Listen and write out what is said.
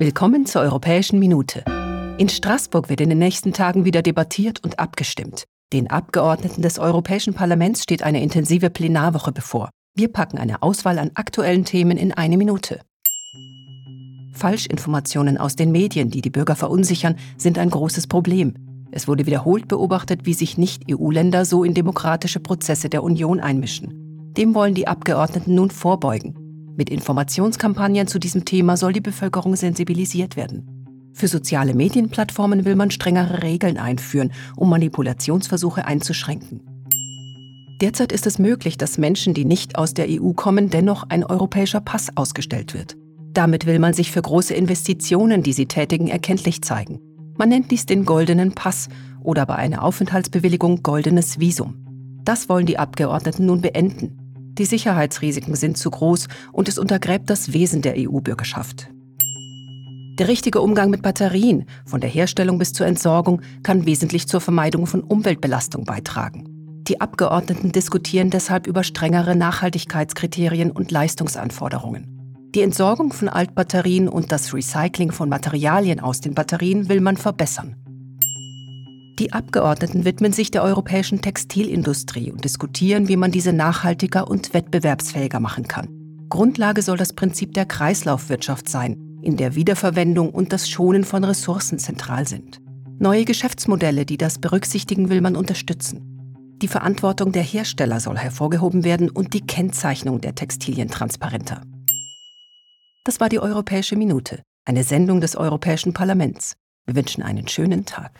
Willkommen zur Europäischen Minute. In Straßburg wird in den nächsten Tagen wieder debattiert und abgestimmt. Den Abgeordneten des Europäischen Parlaments steht eine intensive Plenarwoche bevor. Wir packen eine Auswahl an aktuellen Themen in eine Minute. Falschinformationen aus den Medien, die die Bürger verunsichern, sind ein großes Problem. Es wurde wiederholt beobachtet, wie sich Nicht-EU-Länder so in demokratische Prozesse der Union einmischen. Dem wollen die Abgeordneten nun vorbeugen. Mit Informationskampagnen zu diesem Thema soll die Bevölkerung sensibilisiert werden. Für soziale Medienplattformen will man strengere Regeln einführen, um Manipulationsversuche einzuschränken. Derzeit ist es möglich, dass Menschen, die nicht aus der EU kommen, dennoch ein europäischer Pass ausgestellt wird. Damit will man sich für große Investitionen, die sie tätigen, erkenntlich zeigen. Man nennt dies den goldenen Pass oder bei einer Aufenthaltsbewilligung goldenes Visum. Das wollen die Abgeordneten nun beenden. Die Sicherheitsrisiken sind zu groß und es untergräbt das Wesen der EU-Bürgerschaft. Der richtige Umgang mit Batterien, von der Herstellung bis zur Entsorgung, kann wesentlich zur Vermeidung von Umweltbelastung beitragen. Die Abgeordneten diskutieren deshalb über strengere Nachhaltigkeitskriterien und Leistungsanforderungen. Die Entsorgung von Altbatterien und das Recycling von Materialien aus den Batterien will man verbessern. Die Abgeordneten widmen sich der europäischen Textilindustrie und diskutieren, wie man diese nachhaltiger und wettbewerbsfähiger machen kann. Grundlage soll das Prinzip der Kreislaufwirtschaft sein, in der Wiederverwendung und das Schonen von Ressourcen zentral sind. Neue Geschäftsmodelle, die das berücksichtigen, will man unterstützen. Die Verantwortung der Hersteller soll hervorgehoben werden und die Kennzeichnung der Textilien transparenter. Das war die Europäische Minute, eine Sendung des Europäischen Parlaments. Wir wünschen einen schönen Tag.